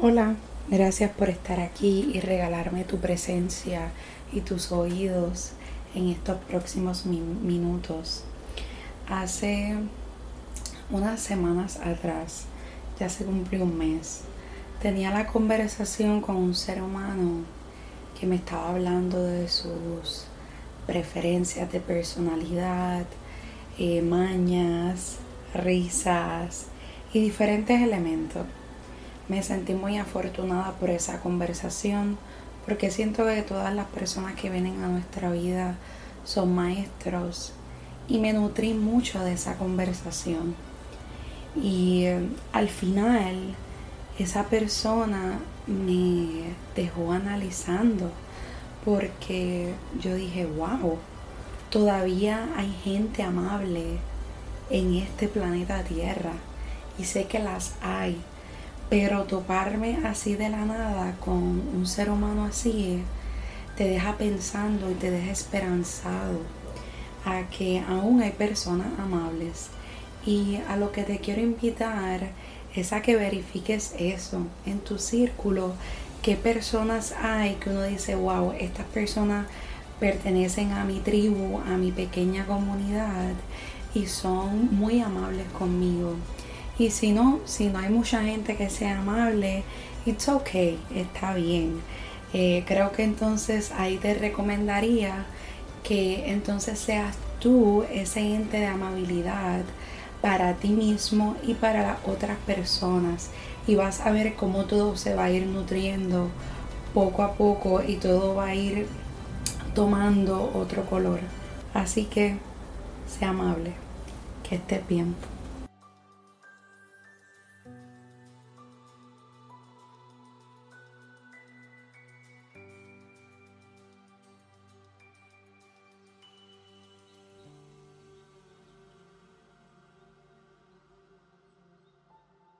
Hola, gracias por estar aquí y regalarme tu presencia y tus oídos en estos próximos minutos. Hace unas semanas atrás, ya se cumplió un mes, tenía la conversación con un ser humano que me estaba hablando de sus preferencias de personalidad, eh, mañas, risas y diferentes elementos me sentí muy afortunada por esa conversación porque siento que todas las personas que vienen a nuestra vida son maestros y me nutrí mucho de esa conversación. Y eh, al final esa persona me dejó analizando porque yo dije, wow, todavía hay gente amable en este planeta Tierra y sé que las hay pero toparme así de la nada con un ser humano así te deja pensando y te deja esperanzado a que aún hay personas amables. Y a lo que te quiero invitar es a que verifiques eso en tu círculo, qué personas hay que uno dice, wow, estas personas pertenecen a mi tribu, a mi pequeña comunidad y son muy amables conmigo. Y si no, si no hay mucha gente que sea amable, it's okay, está bien. Eh, creo que entonces ahí te recomendaría que entonces seas tú ese ente de amabilidad para ti mismo y para las otras personas. Y vas a ver cómo todo se va a ir nutriendo poco a poco y todo va a ir tomando otro color. Así que sea amable, que estés bien.